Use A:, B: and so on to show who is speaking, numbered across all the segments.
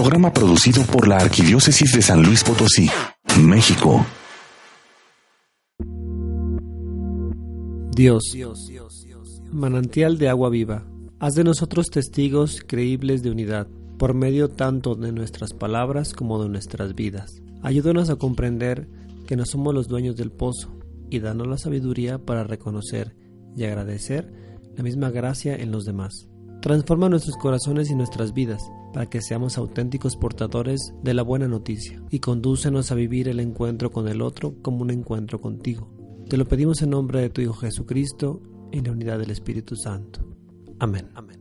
A: Programa producido por la Arquidiócesis de San Luis Potosí, México.
B: Dios, manantial de agua viva, haz de nosotros testigos creíbles de unidad, por medio tanto de nuestras palabras como de nuestras vidas. Ayúdanos a comprender que no somos los dueños del pozo y danos la sabiduría para reconocer y agradecer la misma gracia en los demás. Transforma nuestros corazones y nuestras vidas para que seamos auténticos portadores de la buena noticia y condúcenos a vivir el encuentro con el otro como un encuentro contigo. Te lo pedimos en nombre de tu Hijo Jesucristo, en la unidad del Espíritu Santo. Amén. Amén.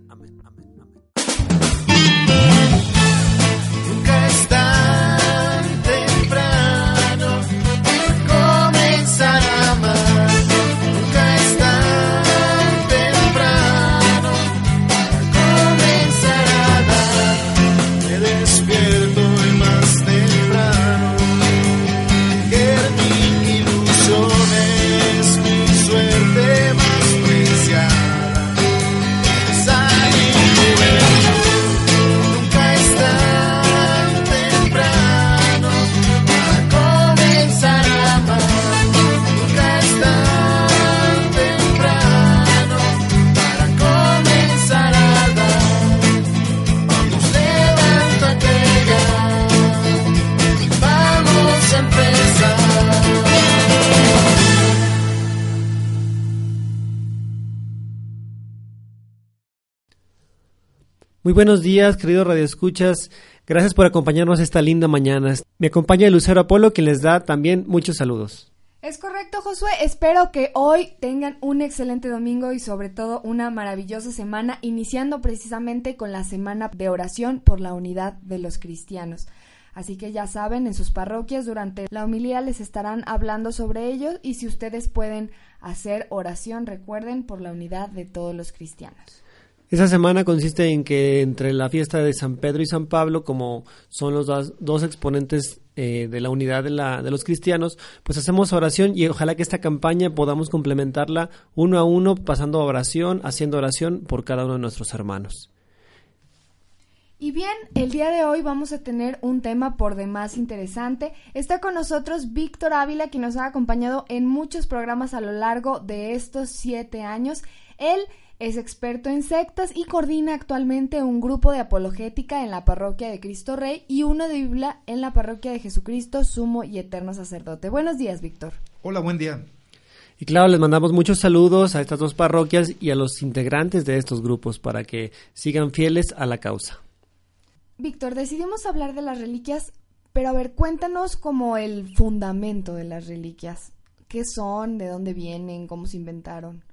B: Muy buenos días, queridos radioescuchas. Gracias por acompañarnos esta linda mañana. Me acompaña Lucero Apolo, quien les da también muchos saludos.
C: Es correcto, Josué. Espero que hoy tengan un excelente domingo y sobre todo una maravillosa semana, iniciando precisamente con la semana de oración por la unidad de los cristianos. Así que ya saben, en sus parroquias durante la homilía les estarán hablando sobre ello y si ustedes pueden hacer oración, recuerden por la unidad de todos los cristianos.
B: Esa semana consiste en que entre la fiesta de San Pedro y San Pablo, como son los dos, exponentes eh, de la unidad de, la, de los cristianos, pues hacemos oración y ojalá que esta campaña podamos complementarla uno a uno, pasando oración, haciendo oración por cada uno de nuestros hermanos.
C: Y bien, el día de hoy vamos a tener un tema por demás interesante. Está con nosotros Víctor Ávila, que nos ha acompañado en muchos programas a lo largo de estos siete años. Él es experto en sectas y coordina actualmente un grupo de apologética en la parroquia de Cristo Rey y uno de Biblia en la parroquia de Jesucristo, Sumo y Eterno Sacerdote. Buenos días, Víctor.
D: Hola, buen día.
B: Y claro, les mandamos muchos saludos a estas dos parroquias y a los integrantes de estos grupos para que sigan fieles a la causa.
C: Víctor, decidimos hablar de las reliquias, pero a ver, cuéntanos como el fundamento de las reliquias. ¿Qué son? ¿De dónde vienen? ¿Cómo se inventaron?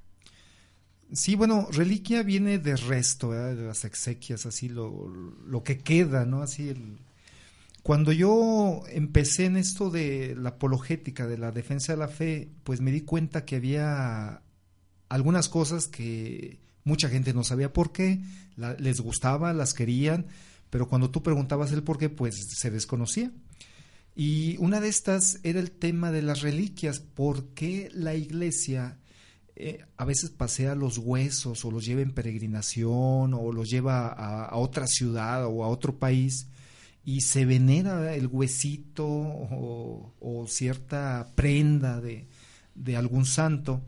D: Sí, bueno, reliquia viene de resto, de las exequias, así lo, lo que queda, ¿no? Así el... Cuando yo empecé en esto de la apologética, de la defensa de la fe, pues me di cuenta que había algunas cosas que mucha gente no sabía por qué, les gustaba, las querían, pero cuando tú preguntabas el por qué, pues se desconocía. Y una de estas era el tema de las reliquias, por qué la iglesia eh, a veces pasea los huesos o los lleva en peregrinación o los lleva a, otra ciudad o a otro país y se venera el huesito o, cierta prenda de, de, algún santo.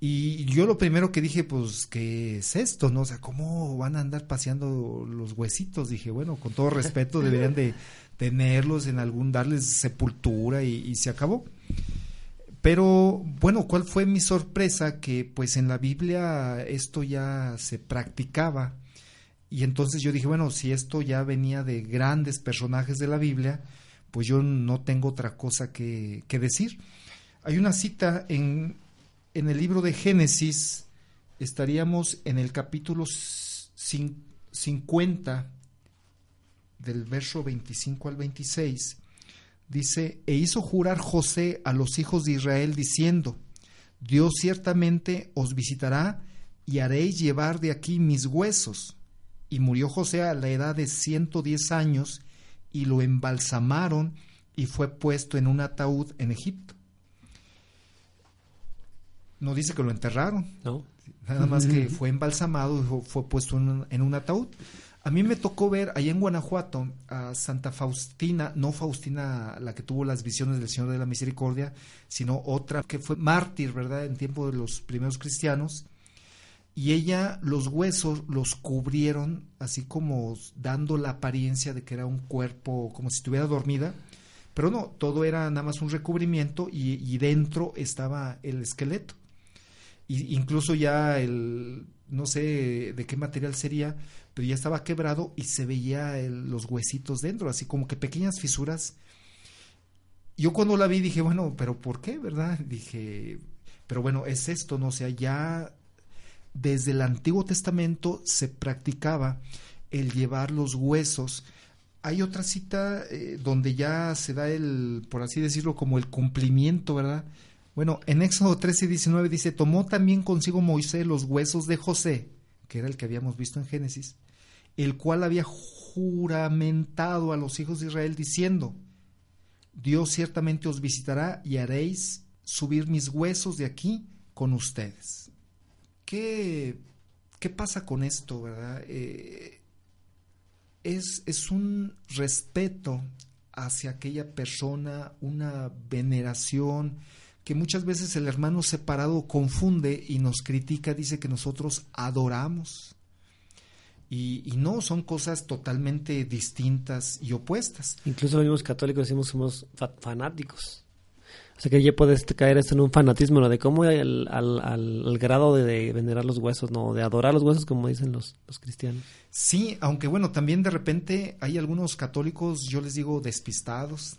D: Y yo lo primero que dije, pues, ¿qué es esto? ¿No? O sea, ¿cómo van a andar paseando los huesitos? Dije, bueno, con todo respeto deberían de tenerlos en algún, darles sepultura y se acabó. Pero bueno, ¿cuál fue mi sorpresa? Que pues en la Biblia esto ya se practicaba. Y entonces yo dije, bueno, si esto ya venía de grandes personajes de la Biblia, pues yo no tengo otra cosa que, decir. Hay una cita en, en, el libro de Génesis, estaríamos en el capítulo 50, del verso 25 al 26, dice, e hizo jurar José a los hijos de Israel diciendo, Dios ciertamente os visitará y haréis llevar de aquí mis huesos. Y murió José a la edad de ciento diez años y lo embalsamaron y fue puesto en un ataúd en Egipto. No dice que lo enterraron,
B: no.
D: nada más que fue embalsamado y fue puesto en un ataúd. A mí me tocó ver allá en Guanajuato a Santa Faustina, no Faustina la que tuvo las visiones del Señor de la Misericordia, sino otra que fue mártir, ¿verdad?, en tiempo de los primeros cristianos. Y ella los huesos los cubrieron así como dando la apariencia de que era un cuerpo como si estuviera dormida, pero no, todo era nada más un recubrimiento y, dentro estaba el esqueleto. Y incluso ya el, no sé de qué material sería, pero ya estaba quebrado y se veía los huesitos dentro, así como que pequeñas fisuras. Yo cuando la vi dije, bueno, pero ¿por qué, verdad? Dije, pero bueno, es esto, ¿no? O sea, ya desde el Antiguo Testamento se practicaba el llevar los huesos. Hay otra cita eh, donde ya se da el, por así decirlo, como el cumplimiento, ¿verdad? Bueno, en Éxodo 13 y 19 dice, tomó también consigo Moisés los huesos de José, que era el que habíamos visto en Génesis, el cual había juramentado a los hijos de Israel diciendo, Dios ciertamente os visitará y haréis subir mis huesos de aquí con ustedes. ¿Qué, qué pasa con esto, verdad? Eh, es, es un respeto hacia aquella persona, una veneración, que muchas veces el hermano separado confunde y nos critica, dice que nosotros adoramos. Y, no, son cosas totalmente distintas y opuestas.
B: Incluso los mismos católicos decimos somos fanáticos. O sea que ya puedes caer esto en un fanatismo, ¿no? De cómo al, al, grado de, venerar los huesos, ¿no? De adorar los huesos, como dicen los, los cristianos.
D: Sí, aunque bueno, también de repente hay algunos católicos, yo les digo, despistados,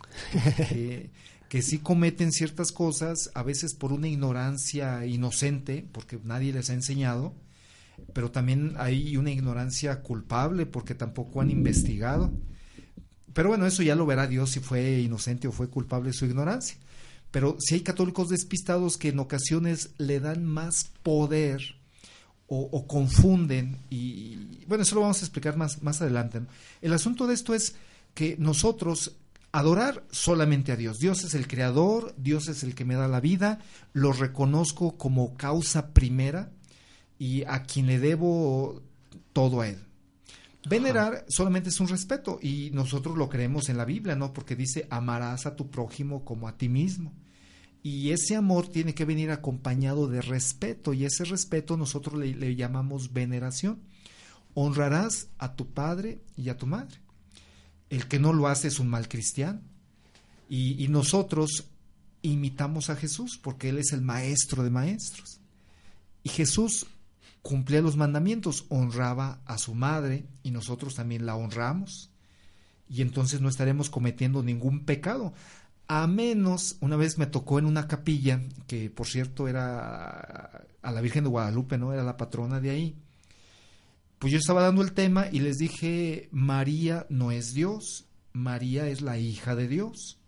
D: que, que sí cometen ciertas cosas, a veces por una ignorancia inocente, porque nadie les ha enseñado, pero también hay una ignorancia culpable porque tampoco han investigado. Pero bueno, eso ya lo verá Dios si fue inocente o fue culpable su ignorancia. Pero si hay católicos despistados que en ocasiones le dan más poder o, confunden, y bueno, eso lo vamos a explicar más, más adelante. El asunto de esto es que nosotros adorar solamente a Dios. Dios es el creador, Dios es el que me da la vida, lo reconozco como causa primera y a quien le debo todo a Él. Venerar solamente es un respeto y nosotros lo creemos en la Biblia, ¿no? Porque dice, amarás a tu prójimo como a ti mismo. Y ese amor tiene que venir acompañado de respeto y ese respeto nosotros le, llamamos veneración. Honrarás a tu padre y a tu madre. El que no lo hace es un mal cristiano. Y, y nosotros imitamos a Jesús porque Él es el maestro de maestros. Y Jesús cumplía los mandamientos, honraba a su madre y nosotros también la honramos. Y entonces no estaremos cometiendo ningún pecado. A menos, una vez me tocó en una capilla, que por cierto era a la Virgen de Guadalupe, ¿no? Era la patrona de ahí. Pues yo estaba dando el tema y les dije, María no es Dios, María es la hija de Dios.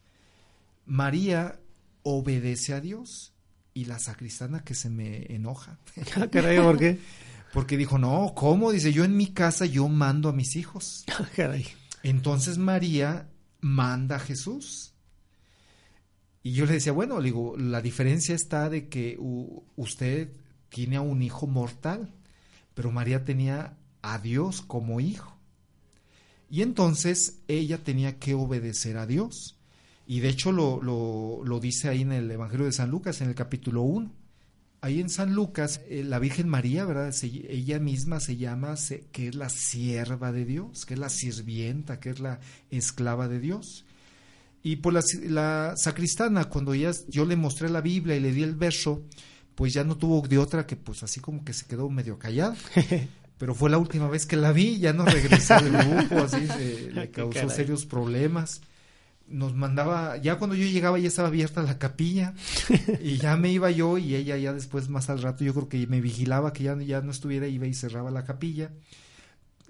D: María obedece a Dios y la sacristana que se me enoja.
B: Ah, caray, ¿por qué?
D: Porque dijo, no, ¿cómo? Dice, yo en mi casa yo mando a mis hijos.
B: Ah, caray.
D: Entonces María manda a Jesús. Y yo le decía, bueno, le digo, la diferencia está de que usted tiene a un hijo mortal, pero María tenía a Dios como hijo. Y entonces ella tenía que obedecer a Dios. Y de hecho lo, lo, dice ahí en el Evangelio de San Lucas, en el capítulo 1. Ahí en San Lucas, eh, la Virgen María, ¿verdad? ella misma se llama que es la sierva de Dios, que es la sirvienta, que es la esclava de Dios. Y por la, la sacristana, cuando ya yo le mostré la Biblia y le di el verso, pues ya no tuvo de otra que pues así como que se quedó medio callada. Pero fue la última vez que la vi, ya no regresó del grupo, así le causó serios problemas nos mandaba, ya cuando yo llegaba ya estaba abierta la capilla y ya me iba yo y ella ya después más al rato yo creo que me vigilaba que ya, ya no estuviera, iba y cerraba la capilla.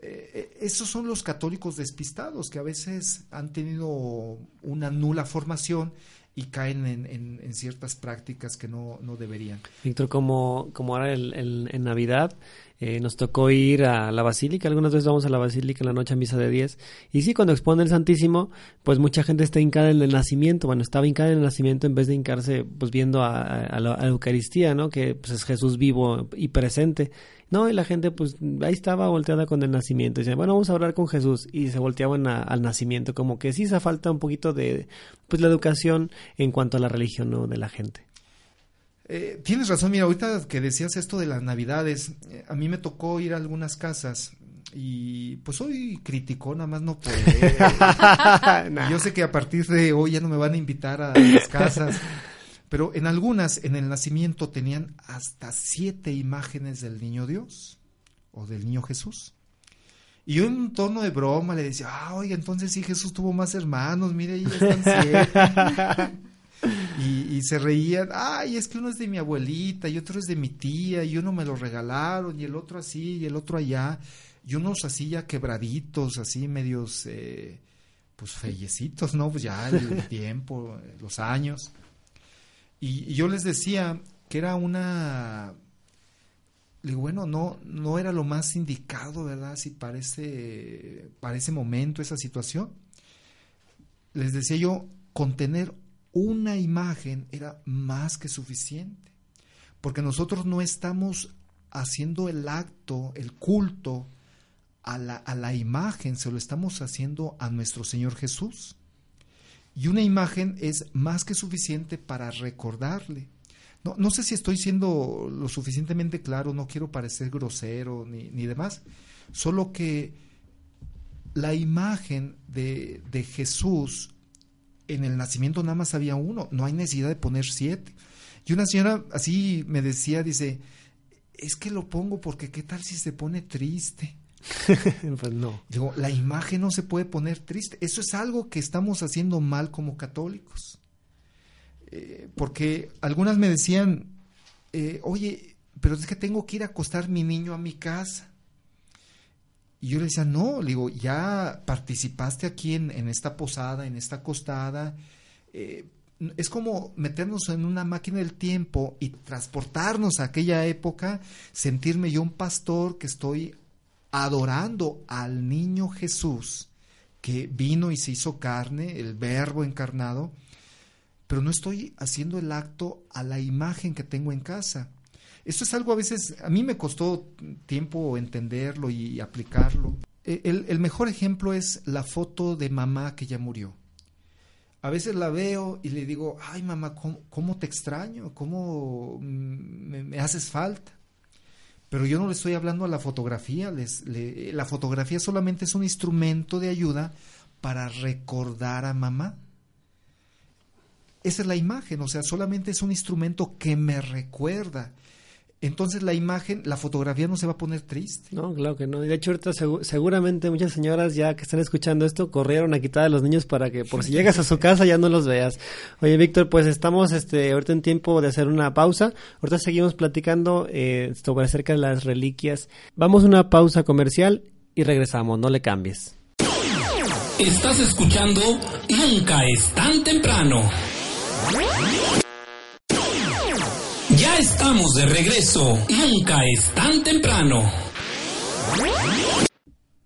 D: Eh, eh, esos son los católicos despistados que a veces han tenido una nula formación y caen en, ciertas prácticas que no, no deberían.
B: Víctor, como, como ahora en Navidad, eh, nos tocó ir a la basílica, algunas veces vamos a la basílica en la noche a misa de 10, y sí, cuando expone el Santísimo, pues mucha gente está hincada en el nacimiento, bueno, estaba hincada en el nacimiento en vez de hincarse pues viendo a, la, Eucaristía, ¿no? Que pues, es Jesús vivo y presente. No, y la gente pues ahí estaba volteada con el nacimiento. Y decía, bueno, vamos a hablar con Jesús. Y se volteaban al nacimiento. Como que sí se falta un poquito de pues la educación en cuanto a la religión ¿no? de la gente.
D: Eh, tienes razón, mira, ahorita que decías esto de las navidades, eh, a mí me tocó ir a algunas casas y pues soy crítico, nada más no puedo. Yo sé que a partir de hoy ya no me van a invitar a las casas, pero en algunas, en el nacimiento, tenían hasta siete imágenes del niño Dios o del niño Jesús. Y yo en un tono de broma le decía, ah, oiga, entonces sí Jesús tuvo más hermanos, mire, ahí están siete. y, se reían, ay, es que uno es de mi abuelita y otro es de mi tía y uno me lo regalaron y el otro así y el otro allá y unos así ya quebraditos, así medios, eh, pues fellecitos, ¿no? Pues ya el tiempo, los años. Y, yo les decía que era una... Bueno, no, no era lo más indicado, ¿verdad? Si para ese, para ese momento, esa situación. Les decía yo, contener una imagen era más que suficiente. Porque nosotros no estamos haciendo el acto, el culto, a la, a la imagen, se lo estamos haciendo a nuestro Señor Jesús. Y una imagen es más que suficiente para recordarle. No, no sé si estoy siendo lo suficientemente claro, no quiero parecer grosero ni, ni demás, solo que la imagen de, de, Jesús en el nacimiento nada más había uno, no hay necesidad de poner siete. Y una señora así me decía, dice, es que lo pongo porque qué tal si se pone triste.
B: pues no.
D: Digo, la imagen no se puede poner triste. Eso es algo que estamos haciendo mal como católicos. Eh, porque algunas me decían, eh, oye, pero es que tengo que ir a acostar mi niño a mi casa. Y yo le decía, no, digo, ya participaste aquí en, esta posada, en esta acostada. Eh, es como meternos en una máquina del tiempo y transportarnos a aquella época, sentirme yo un pastor que estoy adorando al niño Jesús que vino y se hizo carne, el verbo encarnado, pero no estoy haciendo el acto a la imagen que tengo en casa. Esto es algo a veces, a mí me costó tiempo entenderlo y aplicarlo. E, el, mejor ejemplo es la foto de mamá que ya murió. A veces la veo y le digo, ay mamá, ¿cómo, te extraño? ¿Cómo me haces falta? Pero yo no le estoy hablando a la fotografía, les, la fotografía solamente es un instrumento de ayuda para recordar a mamá. Esa es la imagen, o sea, solamente es un instrumento que me recuerda entonces la imagen, la fotografía no se va a poner triste.
B: No, claro que no. De hecho, ahorita seguramente muchas señoras ya que están escuchando esto corrieron a quitar a los niños para que por si llegas a su casa ya no los veas. Oye, Víctor, pues estamos este, ahorita en tiempo de hacer una pausa. Ahorita seguimos platicando eh, sobre acerca de las reliquias. Vamos a una pausa comercial y regresamos. No le cambies.
E: Estás escuchando Nunca es tan temprano. Estamos de regreso. Nunca es tan temprano.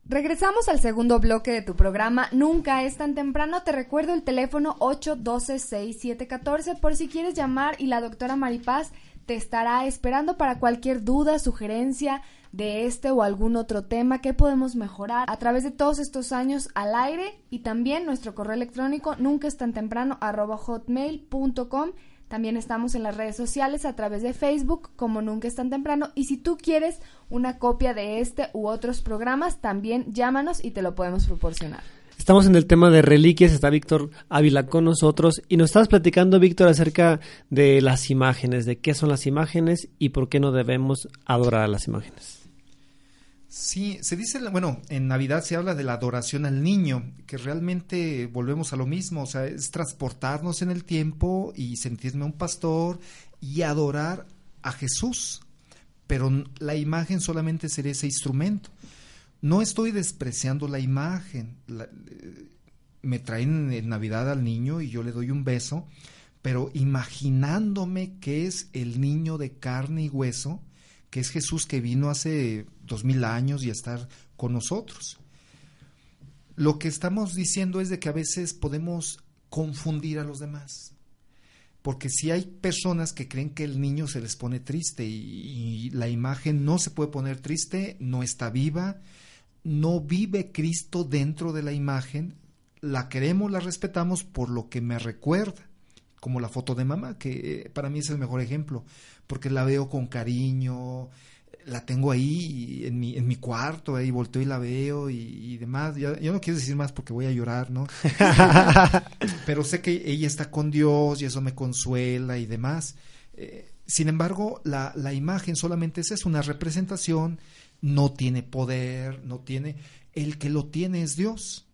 C: Regresamos al segundo bloque de tu programa Nunca es tan temprano. Te recuerdo el teléfono 812-6714 por si quieres llamar y la doctora Maripaz te estará esperando para cualquier duda, sugerencia de este o algún otro tema que podemos mejorar a través de todos estos años al aire y también nuestro correo electrónico nunca es tan temprano hotmail.com también estamos en las redes sociales a través de Facebook como Nunca es tan temprano y si tú quieres una copia de este u otros programas, también llámanos y te lo podemos proporcionar.
B: Estamos en el tema de reliquias, está Víctor Ávila con nosotros y nos estás platicando, Víctor, acerca de las imágenes, de qué son las imágenes y por qué no debemos adorar a las imágenes.
D: Sí, se dice, bueno, en Navidad se habla de la adoración al niño, que realmente volvemos a lo mismo, o sea, es transportarnos en el tiempo y sentirme un pastor y adorar a Jesús, pero la imagen solamente sería ese instrumento. No estoy despreciando la imagen, eh, me traen en Navidad al niño y yo le doy un beso, pero imaginándome que es el niño de carne y hueso, que es Jesús que vino hace dos mil años y estar con nosotros. Lo que estamos diciendo es de que a veces podemos confundir a los demás. porque si hay personas que creen que el niño se les pone triste y, la imagen no se puede poner triste, no está viva, no vive Cristo dentro de la imagen, la queremos, la respetamos por lo que me recuerda, como la foto de mamá, que eh, para mí es el mejor ejemplo, porque la veo con cariño, la tengo ahí en mi, en mi cuarto, ahí volteo y la veo y, demás. Yo, no quiero decir más porque voy a llorar, ¿no? Pero sé que ella está con Dios y eso me consuela y demás. Eh, sin embargo, la, la imagen solamente es una representación, no tiene poder, no tiene... El que lo tiene es Dios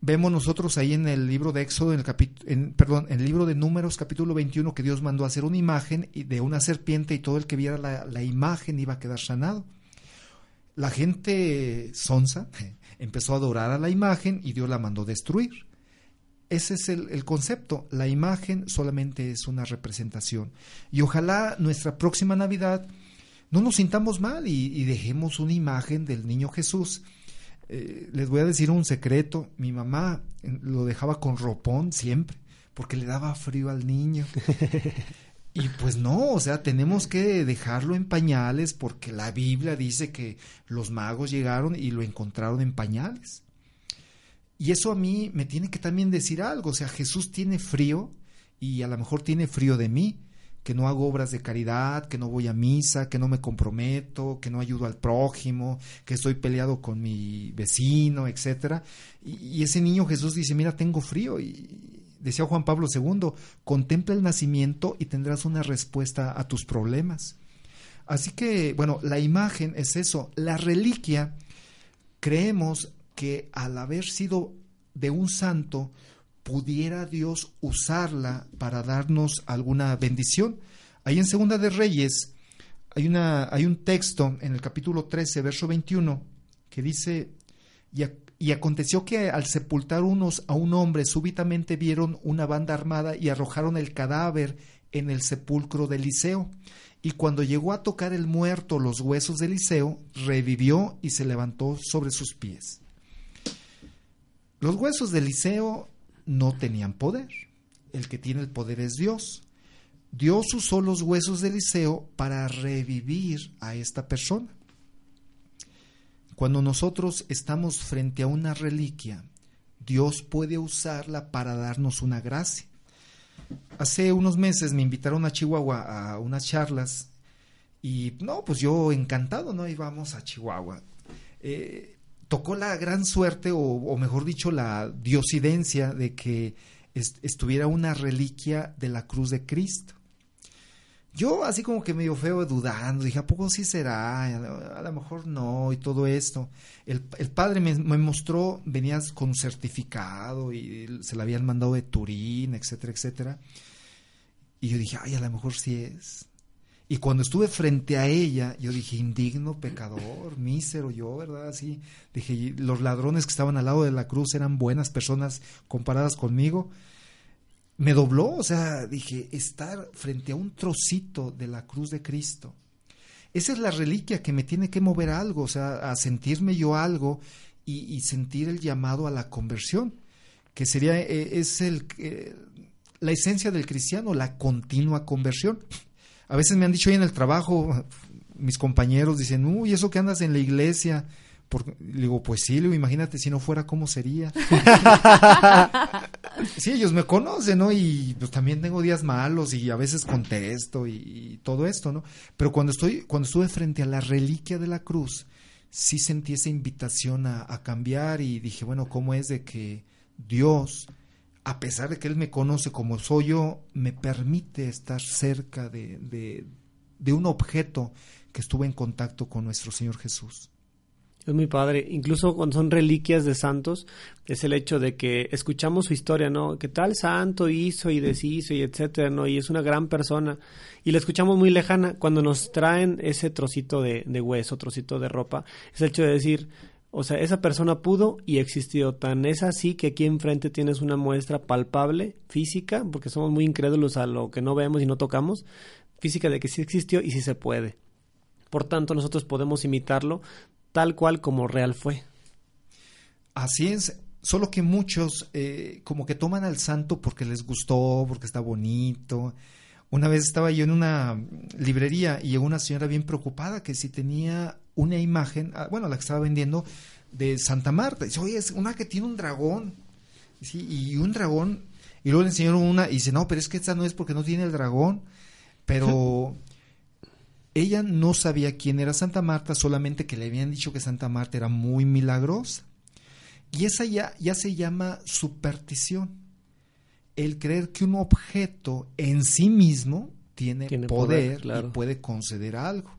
D: vemos nosotros ahí en el libro de Éxodo, en el capítulo, perdón, en el libro de Números, capítulo 21, que Dios mandó hacer una imagen de una serpiente y todo el que viera la, imagen iba a quedar sanado. La gente sonsa empezó a adorar a la imagen y Dios la mandó destruir. Ese es el, concepto. La imagen solamente es una representación. Y ojalá nuestra próxima Navidad no nos sintamos mal y dejemos una imagen del niño Jesús eh, les voy a decir un secreto, mi mamá lo dejaba con ropón siempre, porque le daba frío al niño. y pues no, o sea, tenemos que dejarlo en pañales porque la Biblia dice que los magos llegaron y lo encontraron en pañales. Y eso a mí me tiene que también decir algo, o sea, Jesús tiene frío y a lo mejor tiene frío de mí, que no hago obras de caridad, que no voy a misa, que no me comprometo, que no ayudo al prójimo, que estoy peleado con mi vecino, etcétera. Y, ese niño Jesús dice, mira, tengo frío. Y decía Juan Pablo II, contempla el nacimiento y tendrás una respuesta a tus problemas. Así que, bueno, la imagen es eso. La reliquia, creemos que al haber sido de un santo, pudiera Dios usarla para darnos alguna bendición. Ahí en Segunda de Reyes hay, una, hay un texto en el capítulo 13, verso 21, que dice, y, y aconteció que al sepultar unos a un hombre, súbitamente vieron una banda armada y arrojaron el cadáver en el sepulcro de Eliseo. Y cuando llegó a tocar el muerto los huesos de Eliseo, revivió y se levantó sobre sus pies. Los huesos de Eliseo no tenían poder. El que tiene el poder es Dios. Dios usó los huesos de Eliseo para revivir a esta persona. Cuando nosotros estamos frente a una reliquia, Dios puede usarla para darnos una gracia. Hace unos meses me invitaron a Chihuahua a unas charlas y no, pues yo encantado, ¿no? Íbamos a Chihuahua. Eh, tocó la gran suerte, o, mejor dicho, la diosidencia de que estuviera una reliquia de la cruz de Cristo. Yo así como que medio feo dudando, dije, ¿a poco sí será? A lo mejor no, y todo esto. El, padre me, me, mostró, venías con un certificado y se la habían mandado de Turín, etcétera, etcétera. Y yo dije, ay, a lo mejor sí es. Y cuando estuve frente a ella, yo dije, indigno pecador, mísero yo, ¿verdad? Así, dije, los ladrones que estaban al lado de la cruz eran buenas personas comparadas conmigo. Me dobló, o sea, dije, estar frente a un trocito de la cruz de Cristo. Esa es la reliquia que me tiene que mover algo, o sea, a sentirme yo algo y, sentir el llamado a la conversión, que sería, eh, es el, eh, la esencia del cristiano, la continua conversión. A veces me han dicho ahí en el trabajo, mis compañeros dicen, uy, eso que andas en la iglesia. Porque, digo, pues sí, imagínate si no fuera, ¿cómo sería? sí, ellos me conocen, ¿no? Y pues también tengo días malos y a veces contesto y, todo esto, ¿no? Pero cuando estoy, cuando estuve frente a la reliquia de la cruz, sí sentí esa invitación a, a cambiar y dije, bueno, ¿cómo es de que Dios a pesar de que Él me conoce como soy yo, me permite estar cerca de, de, un objeto que estuvo en contacto con nuestro Señor Jesús.
B: Es muy padre. Incluso cuando son reliquias de santos, es el hecho de que escuchamos su historia, ¿no? Que tal santo hizo y deshizo y etcétera, ¿no? Y es una gran persona. Y la escuchamos muy lejana. Cuando nos traen ese trocito de, de hueso, trocito de ropa, es el hecho de decir, o sea, esa persona pudo y existió. Tan es así que aquí enfrente tienes una muestra palpable, física, porque somos muy incrédulos a lo que no vemos y no tocamos, física de que sí existió y sí se puede. Por tanto, nosotros podemos imitarlo tal cual como real fue.
D: Así es. Solo que muchos eh, como que toman al santo porque les gustó, porque está bonito. Una vez estaba yo en una librería y llegó una señora bien preocupada que si tenía una imagen, ah, bueno, la que estaba vendiendo, de Santa Marta. Dice, oye, es una que tiene un dragón. Sí, y un dragón. Y luego le enseñaron una y dice, no, pero es que esta no es porque no tiene el dragón. Pero ella no sabía quién era Santa Marta, solamente que le habían dicho que Santa Marta era muy milagrosa. Y esa ya, ya se llama superstición. El creer que un objeto en sí mismo tiene, poder, y puede conceder algo.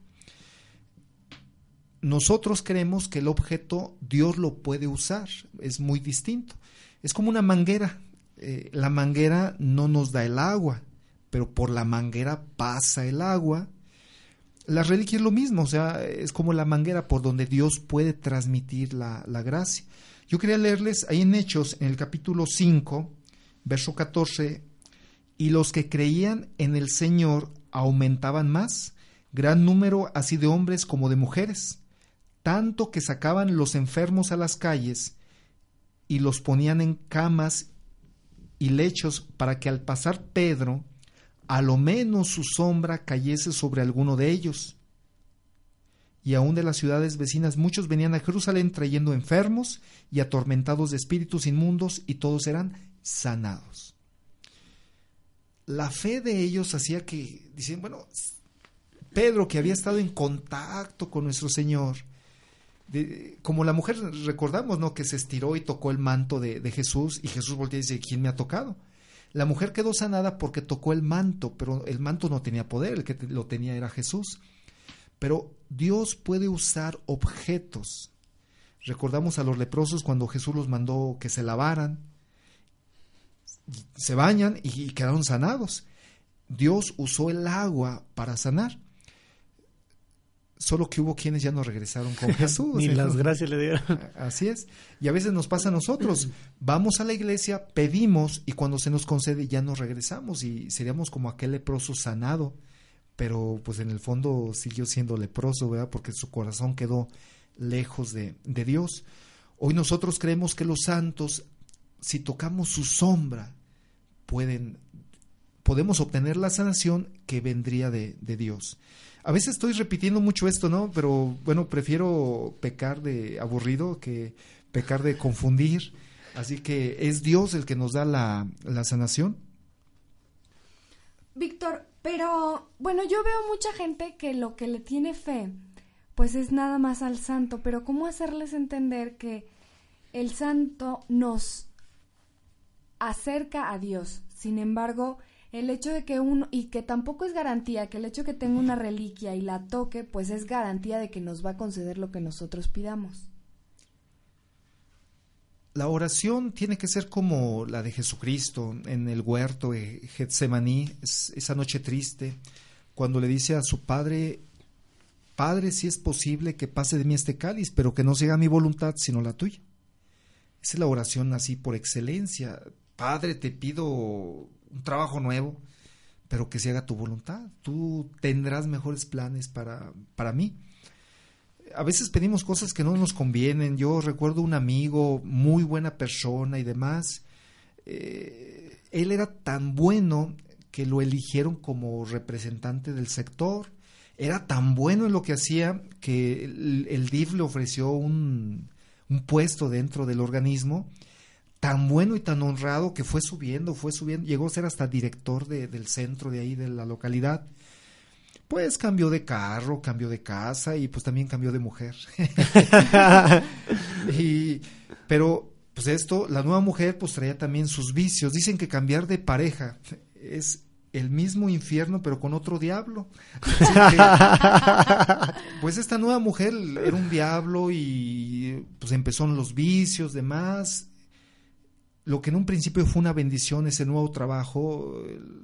D: Nosotros creemos que el objeto Dios lo puede usar, es muy distinto. Es como una manguera. Eh, la manguera no nos da el agua, pero por la manguera pasa el agua. La reliquia es lo mismo, o sea, es como la manguera por donde Dios puede transmitir la, la gracia. Yo quería leerles ahí en Hechos, en el capítulo 5, verso 14, y los que creían en el Señor aumentaban más, gran número así de hombres como de mujeres, tanto que sacaban los enfermos a las calles y los ponían en camas y lechos para que al pasar Pedro, a lo menos su sombra cayese sobre alguno de ellos y aún de las ciudades vecinas muchos venían a Jerusalén trayendo enfermos y atormentados de espíritus inmundos y todos eran sanados. La fe de ellos hacía que, dicen, bueno, Pedro que había estado en contacto con nuestro Señor, como la mujer recordamos, ¿no? Que se estiró y tocó el manto de, Jesús y Jesús voltea y dice, ¿quién me ha tocado? La mujer quedó sanada porque tocó el manto, pero el manto no tenía poder, el que lo tenía era Jesús. Pero Dios puede usar objetos. Recordamos a los leprosos cuando Jesús los mandó que se lavaran, se bañan y, quedaron sanados. Dios usó el agua para sanar. Solo que hubo quienes ya no regresaron con Jesús.
B: Ni las gracias le dieron.
D: Así es. Y a veces nos pasa a nosotros. Vamos a la iglesia, pedimos y cuando se nos concede ya no regresamos y seríamos como aquel leproso sanado pero pues en el fondo siguió siendo leproso, ¿verdad? Porque su corazón quedó lejos de, de Dios. Hoy nosotros creemos que los santos, si tocamos su sombra, pueden, podemos obtener la sanación que vendría de, de Dios. A veces estoy repitiendo mucho esto, ¿no? Pero bueno, prefiero pecar de aburrido que pecar de confundir. Así que es Dios el que nos da la, la sanación.
C: Víctor, pero bueno, yo veo mucha gente que lo que le tiene fe, pues es nada más al santo, pero ¿cómo hacerles entender que el santo nos acerca a Dios? Sin embargo, el hecho de que uno, y que tampoco es garantía, que el hecho de que tenga una reliquia y la toque, pues es garantía de que nos va a conceder lo que nosotros pidamos
D: la oración tiene que ser como la de Jesucristo en el huerto de Getsemaní, esa noche triste, cuando le dice a su padre, Padre, si es posible que pase de mí este cáliz, pero que no se haga mi voluntad, sino la tuya. Esa es la oración así por excelencia. Padre, te pido un trabajo nuevo, pero que se haga tu voluntad. Tú tendrás mejores planes para, para mí a veces pedimos cosas que no nos convienen. Yo recuerdo un amigo, muy buena persona y demás. Eh, él era tan bueno que lo eligieron como representante del sector. Era tan bueno en lo que hacía que el, DIF le ofreció un, un, puesto dentro del organismo. Tan bueno y tan honrado que fue subiendo, fue subiendo. Llegó a ser hasta director del centro de ahí, de la localidad pues cambió de carro, cambió de casa y pues también cambió de mujer. y, pero pues esto, la nueva mujer pues traía también sus vicios. Dicen que cambiar de pareja es el mismo infierno pero con otro diablo. pues esta nueva mujer era un diablo y pues empezó en los vicios, demás. Lo que en un principio fue una bendición, ese nuevo trabajo,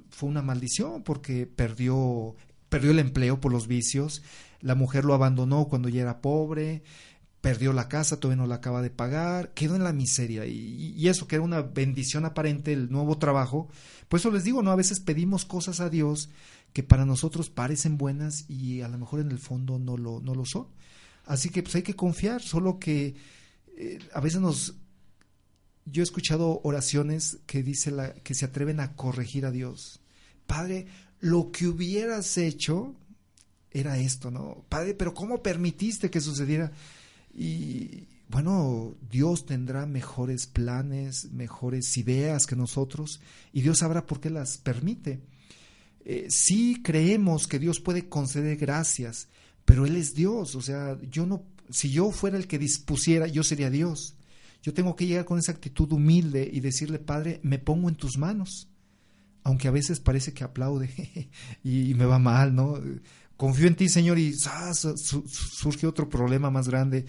D: fue una maldición porque perdió perdió el empleo por los vicios, la mujer lo abandonó cuando ya era pobre, perdió la casa, todavía no la acaba de pagar, quedó en la miseria y, eso que era una bendición aparente, el nuevo trabajo, pues eso les digo, ¿no? A veces pedimos cosas a Dios que para nosotros parecen buenas y a lo mejor en el fondo no lo, no lo son. Así que pues hay que confiar, solo que eh, a veces nos yo he escuchado oraciones que dice la, que se atreven a corregir a Dios. Padre, lo que hubieras hecho era esto, ¿no? Padre, pero ¿cómo permitiste que sucediera? Y bueno, Dios tendrá mejores planes, mejores ideas que nosotros, y Dios sabrá por qué las permite. Eh, sí creemos que Dios puede conceder gracias, pero Él es Dios, o sea, yo no, si yo fuera el que dispusiera, yo sería Dios. Yo tengo que llegar con esa actitud humilde y decirle, Padre, me pongo en tus manos aunque a veces parece que aplaude y, me va mal, ¿no? Confío en ti, Señor, y surge otro problema más grande.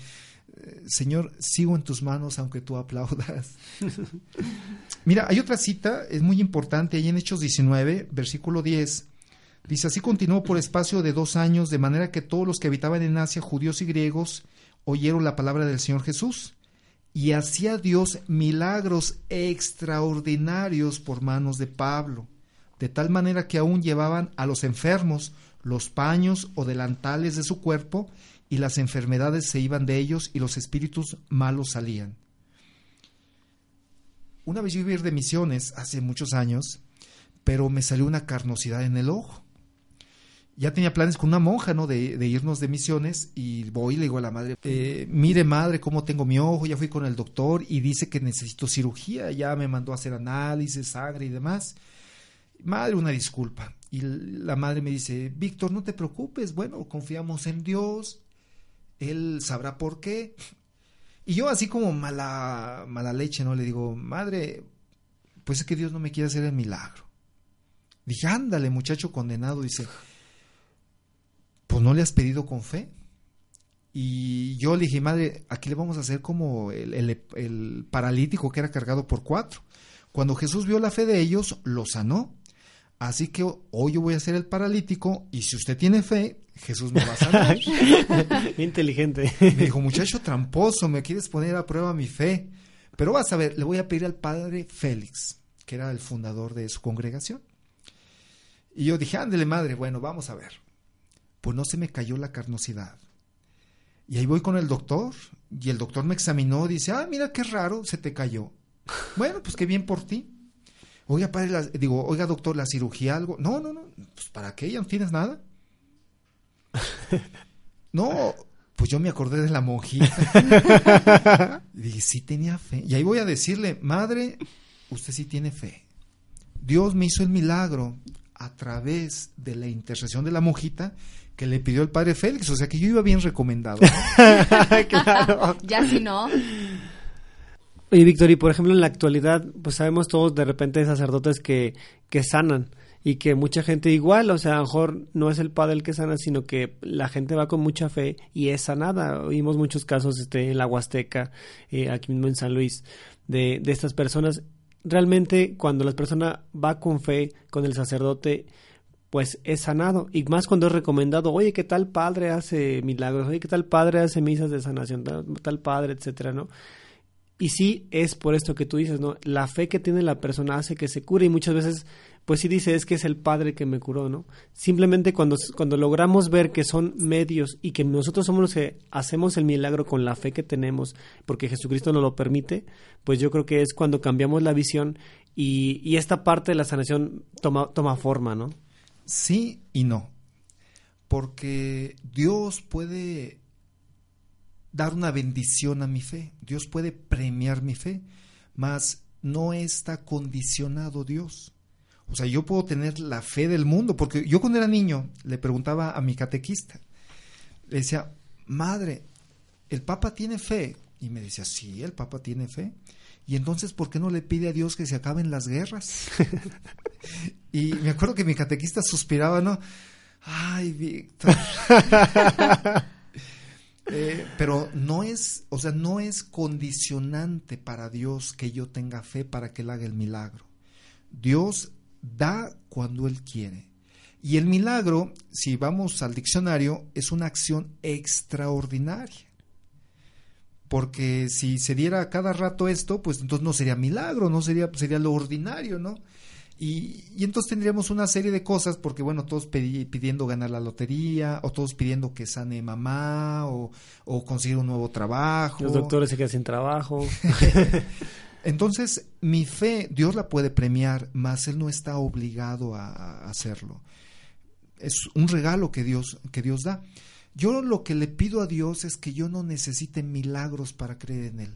D: Eh, Señor, sigo en tus manos aunque tú aplaudas. Mira, hay otra cita, es muy importante, ahí en Hechos 19, versículo 10. Dice, así continuó por espacio de dos años, de manera que todos los que habitaban en Asia, judíos y griegos, oyeron la palabra del Señor Jesús y hacía Dios milagros extraordinarios por manos de Pablo, de tal manera que aún llevaban a los enfermos los paños o delantales de su cuerpo, y las enfermedades se iban de ellos y los espíritus malos salían. Una vez yo iba de misiones hace muchos años, pero me salió una carnosidad en el ojo ya tenía planes con una monja, ¿no? De, irnos de misiones y voy le digo a la madre, eh, mire madre, cómo tengo mi ojo, ya fui con el doctor y dice que necesito cirugía, ya me mandó a hacer análisis, sangre y demás. Madre, una disculpa. Y la madre me dice, Víctor, no te preocupes, bueno, confiamos en Dios, Él sabrá por qué. Y yo así como mala, mala leche, ¿no? Le digo, madre, pues es que Dios no me quiere hacer el milagro. Dije, ándale, muchacho condenado, dice, pues no le has pedido con fe. Y yo le dije, madre, aquí le vamos a hacer como el, paralítico que era cargado por cuatro. Cuando Jesús vio la fe de ellos, lo sanó. Así que hoy yo voy a ser el paralítico y si usted tiene fe, Jesús me va a sanar.
B: Inteligente.
D: Me dijo, muchacho tramposo, me quieres poner a prueba mi fe. Pero vas a ver, le voy a pedir al padre Félix, que era el fundador de su congregación. Y yo dije, ándele madre, bueno, vamos a ver pues no se me cayó la carnosidad. Y ahí voy con el doctor, y el doctor me examinó y dice, ah, mira qué raro, se te cayó. bueno, pues qué bien por ti. Oiga, padre, digo, oiga, doctor, la cirugía, algo. No, no, no, pues ¿para qué? ¿Ya no tienes nada? no, pues yo me acordé de la monjita. y dije, sí tenía fe. Y ahí voy a decirle, madre, usted sí tiene fe. Dios me hizo el milagro a través de la intercesión de la monjita que le pidió el padre Félix, o sea que yo iba bien recomendado.
C: claro. ya si no.
B: Oye, Víctor, y por ejemplo en la actualidad, pues sabemos todos de repente sacerdotes que, que sanan y que mucha gente igual, o sea, a lo mejor no es el padre el que sana, sino que la gente va con mucha fe y es sanada. Oímos muchos casos este, en la Huasteca, eh, aquí mismo en San Luis, de, de estas personas. Realmente cuando la persona va con fe con el sacerdote, pues es sanado. Y más cuando es recomendado, oye, ¿qué tal padre hace milagros? Oye, ¿qué tal padre hace misas de sanación? Tal, padre, etcétera, ¿no? Y sí es por esto que tú dices, ¿no? La fe que tiene la persona hace que se cure y muchas veces, pues sí dice, es que es el Padre que me curó, ¿no? Simplemente cuando, cuando logramos ver que son medios y que nosotros somos los que hacemos el milagro con la fe que tenemos, porque Jesucristo nos lo permite, pues yo creo que es cuando cambiamos la visión y, y esta parte de la sanación toma, toma forma, ¿no?
D: Sí y no. Porque Dios puede dar una bendición a mi fe, Dios puede premiar mi fe, mas no está condicionado Dios. O sea, yo puedo tener la fe del mundo, porque yo cuando era niño le preguntaba a mi catequista, le decía, madre, ¿el Papa tiene fe? Y me decía, sí, el Papa tiene fe. Y entonces, ¿por qué no le pide a Dios que se acaben las guerras? y me acuerdo que mi catequista suspiraba, ¿no? Ay, Víctor. Eh, pero no es, o sea, no es condicionante para Dios que yo tenga fe para que Él haga el milagro. Dios da cuando Él quiere. Y el milagro, si vamos al diccionario, es una acción extraordinaria porque si se diera cada rato esto, pues entonces no sería milagro, no sería, sería lo ordinario, ¿no? Y, y entonces tendríamos una serie de cosas, porque bueno, todos pidiendo ganar la lotería, o todos pidiendo que sane mamá, o, o conseguir un nuevo trabajo.
B: Los doctores se quedan sin trabajo.
D: Entonces, mi fe, Dios la puede premiar, mas Él no está obligado a, hacerlo. Es un regalo que Dios, que Dios da. Yo lo que le pido a Dios es que yo no necesite milagros para creer en Él.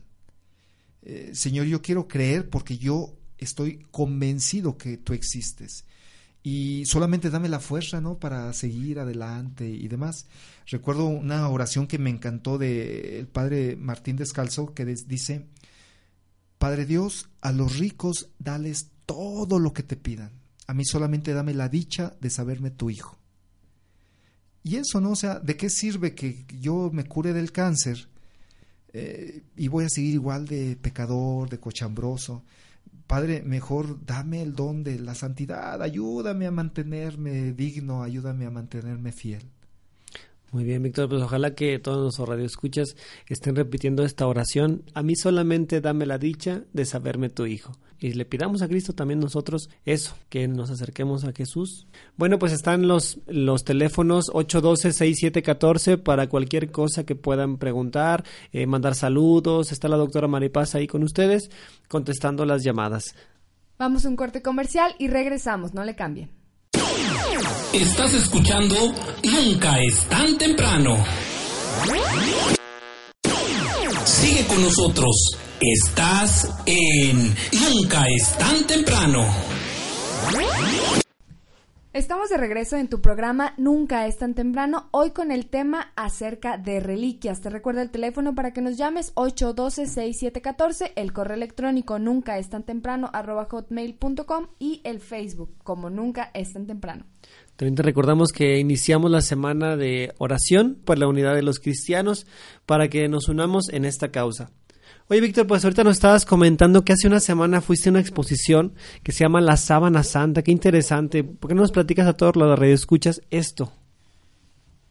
D: Eh, Señor, yo quiero creer porque yo estoy convencido que tú existes y solamente dame la fuerza, ¿no? Para seguir adelante y demás. Recuerdo una oración que me encantó del padre Martín Descalzo que dice, Padre Dios, a los ricos dales todo lo que te pidan. A mí solamente dame la dicha de saberme tu hijo. Y eso, ¿no? O sea, ¿de qué sirve que yo me cure del cáncer eh, y voy a seguir igual de pecador, de cochambroso? Padre, mejor dame el don de la santidad, ayúdame a mantenerme digno, ayúdame a mantenerme fiel.
B: Muy bien, Víctor, pues ojalá que todos nuestros radioescuchas estén repitiendo esta oración. A mí solamente dame la dicha de saberme tu hijo y le pidamos a Cristo también nosotros eso, que nos acerquemos a Jesús. Bueno, pues están los, los teléfonos 812-6714 para cualquier cosa que puedan preguntar, eh, mandar saludos. Está la doctora Maripaz ahí con ustedes contestando las llamadas.
C: Vamos a un corte comercial y regresamos, no le cambien.
E: Estás escuchando Nunca es tan temprano. Sigue con nosotros. Estás en Nunca es tan temprano.
C: Estamos de regreso en tu programa Nunca es tan temprano, hoy con el tema acerca de reliquias. Te recuerda el teléfono para que nos llames 812-6714, el correo electrónico nunca es tan temprano arroba hotmail.com y el Facebook como Nunca es tan temprano.
B: También te recordamos que iniciamos la semana de oración por la unidad de los cristianos para que nos unamos en esta causa. Oye, Víctor, pues ahorita nos estabas comentando que hace una semana fuiste a una exposición que se llama La Sábana Santa. Qué interesante. ¿Por qué no nos platicas a todos los de radio escuchas esto?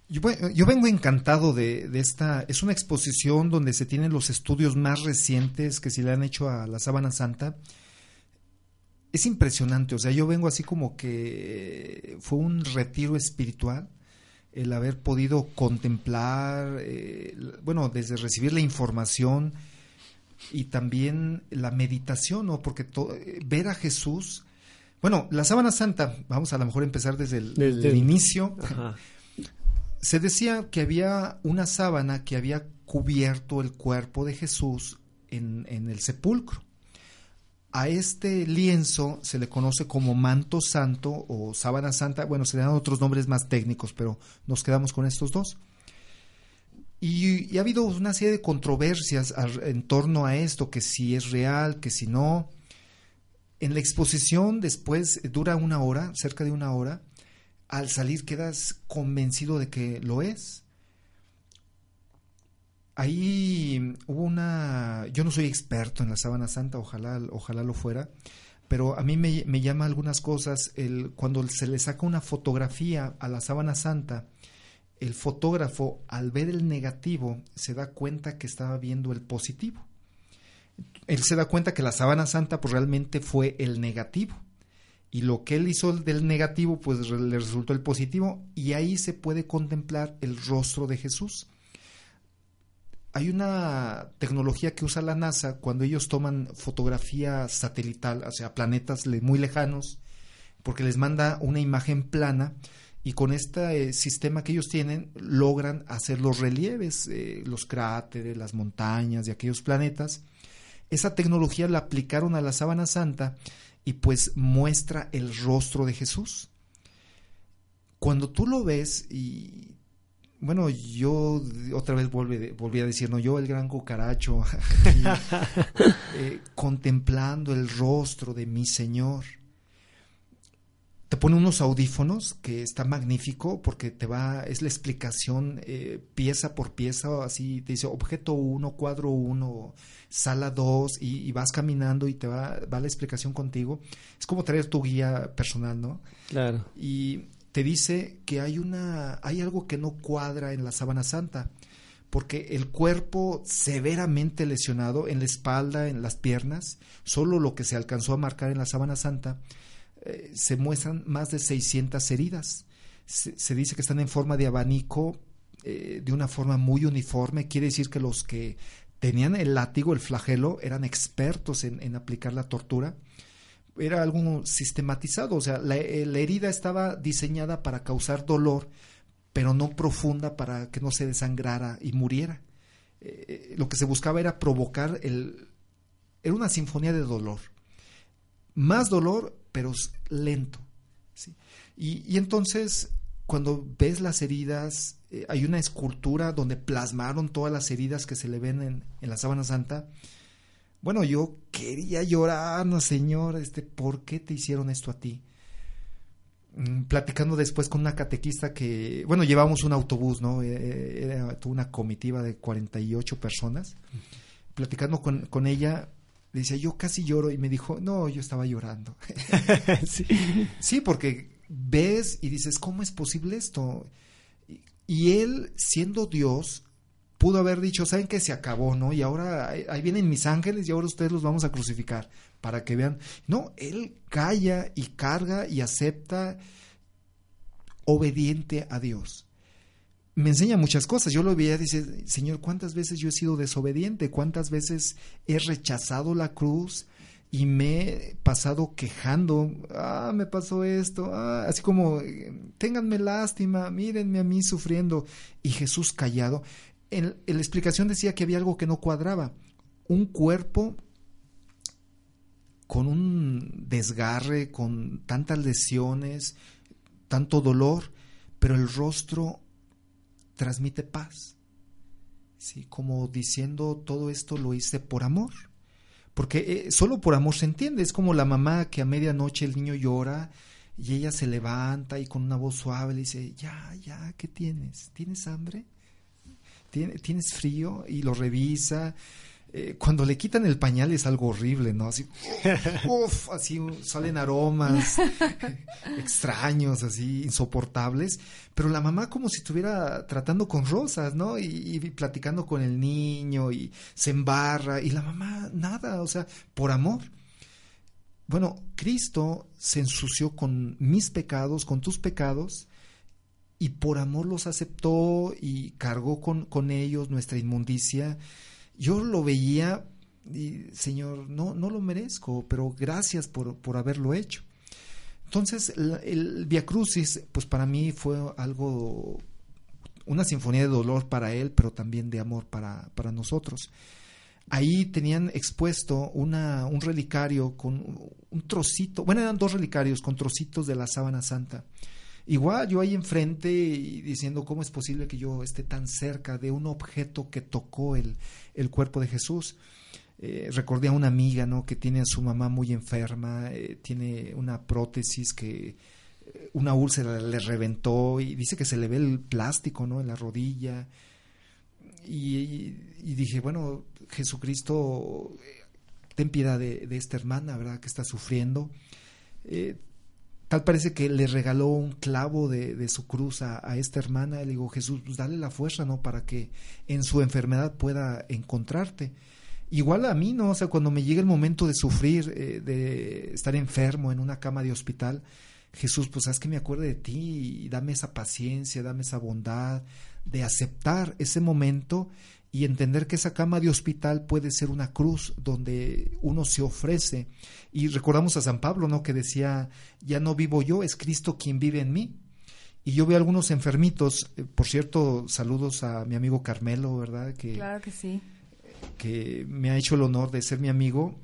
D: Yo, vengo encantado de, esta. Es una exposición donde se tienen los estudios más recientes que se le han hecho a la Sábana Santa. Es impresionante. O sea, yo vengo así como que fue un retiro espiritual el haber podido contemplar, eh, bueno, desde recibir la información y también la meditación, ¿no? Porque ver a Jesús, bueno, la sábana santa, vamos a lo mejor empezar desde el, inicio. Se decía que había una sábana que había cubierto el cuerpo de Jesús en, en el sepulcro. A este lienzo se le conoce como manto santo o sábana santa. Bueno, se le dan otros nombres más técnicos, pero nos quedamos con estos dos. Y, ha habido una serie de controversias en torno a esto, que si es real, que si no. En la exposición después dura una hora, cerca de una hora. Al salir quedas convencido de que lo es. Ahí hubo una... Yo no soy experto en la sábana santa, ojalá, ojalá lo fuera, pero a mí me, llama algunas cosas el, cuando se le saca una fotografía a la sábana santa el fotógrafo al ver el negativo se da cuenta que estaba viendo el positivo. Él se da cuenta que la sábana santa pues realmente fue el negativo. Y lo que él hizo del negativo pues le resultó el positivo y ahí se puede contemplar el rostro de Jesús. Hay una tecnología que usa la NASA cuando ellos toman fotografía satelital, o sea, planetas muy lejanos, porque les manda una imagen plana y con este eh, sistema que ellos tienen logran hacer los relieves, eh, los cráteres, las montañas de aquellos planetas. Esa tecnología la aplicaron a la sábana santa y pues muestra el rostro de Jesús. Cuando tú lo ves y bueno, yo otra vez volví, a decir, no, yo el gran cucaracho, eh, contemplando el rostro de mi Señor te pone unos audífonos que está magnífico porque te va, es la explicación eh, pieza por pieza, así te dice objeto 1, cuadro 1, sala 2 y, vas caminando y te va, va la explicación contigo. Es como traer tu guía personal, ¿no?
B: Claro.
D: Y te dice que hay una, hay algo que no cuadra en la sábana santa porque el cuerpo severamente lesionado en la espalda, en las piernas, solo lo que se alcanzó a marcar en la sábana santa, eh, se muestran más de 600 heridas. Se, dice que están en forma de abanico, eh, de una forma muy uniforme. Quiere decir que los que tenían el látigo, el flagelo, eran expertos en, aplicar la tortura. Era algo sistematizado, o sea, la, la herida estaba diseñada para causar dolor, pero no profunda para que no se desangrara y muriera. Eh, lo que se buscaba era provocar el... Era una sinfonía de dolor. Más dolor, pero lento. Y, entonces, cuando ves las heridas, eh, hay una escultura donde plasmaron todas las heridas que se le ven en, en la sábana santa. Bueno, yo quería llorar, no señor, este, ¿por qué te hicieron esto a ti? Mm, platicando después con una catequista que, bueno, llevamos un autobús, ¿no? Eh, eh, era una comitiva de 48 personas. Platicando con, con ella, le decía, yo casi lloro y me dijo, no, yo estaba llorando. sí. sí, porque ves y dices, ¿cómo es posible esto? Y él, siendo Dios, pudo haber dicho, ¿saben que se acabó, no? Y ahora ahí vienen mis ángeles y ahora ustedes los vamos a crucificar para que vean. No, él calla y carga y acepta obediente a Dios. Me enseña muchas cosas. Yo lo veía dice, Señor, ¿cuántas veces yo he sido desobediente? ¿Cuántas veces he rechazado la cruz y me he pasado quejando? Ah, me pasó esto. Ah, así como, ténganme lástima, mírenme a mí sufriendo. Y Jesús callado. En, la explicación decía que había algo que no cuadraba. Un cuerpo con un desgarre, con tantas lesiones, tanto dolor, pero el rostro transmite paz. ¿sí? Como diciendo todo esto lo hice por amor. Porque eh, solo por amor se entiende. Es como la mamá que a medianoche el niño llora y ella se levanta y con una voz suave le dice, ya, ya, ¿qué tienes? ¿Tienes hambre? ¿Tienes frío? Y lo revisa eh, cuando le quitan el pañal es algo horrible, ¿no? Así, uf, así salen aromas extraños, así insoportables, pero la mamá como si estuviera tratando con rosas, ¿no? Y, platicando con el niño y se embarra y la mamá nada, o sea, por amor. Bueno, Cristo se ensució con mis pecados, con tus pecados, y por amor los aceptó y cargó con, con ellos nuestra inmundicia yo lo veía y, Señor, no, no lo merezco, pero gracias por, por haberlo hecho. Entonces, el, Via Crucis, pues para mí fue algo, una sinfonía de dolor para él, pero también de amor para, para nosotros. Ahí tenían expuesto una, un relicario con un trocito, bueno, eran dos relicarios con trocitos de la sábana santa. Igual yo ahí enfrente y diciendo cómo es posible que yo esté tan cerca de un objeto que tocó el, el cuerpo de Jesús. Eh, recordé a una amiga ¿no? que tiene a su mamá muy enferma, eh, tiene una prótesis que eh, una úlcera le reventó y dice que se le ve el plástico ¿no? en la rodilla. Y, dije, bueno, Jesucristo, ten piedad de, esta hermana, ¿verdad? Que está sufriendo. Tal parece que le regaló un clavo de, su cruz a, esta hermana. Le digo, Jesús, pues dale la fuerza, ¿no? Para que en su enfermedad pueda encontrarte. Igual a mí, ¿no? O sea, cuando me llega el momento de sufrir, eh, de estar enfermo en una cama de hospital, Jesús, pues haz que me acuerde de ti y dame esa paciencia, dame esa bondad de aceptar ese momento y entender que esa cama de hospital puede ser una cruz donde uno se ofrece. Y recordamos a San Pablo, ¿no? Que decía, ya no vivo yo, es Cristo quien vive en mí. Y yo veo algunos enfermitos, eh, por cierto, saludos a mi amigo Carmelo, ¿verdad?
C: Que, claro que sí.
D: Que me ha hecho el honor de ser mi amigo.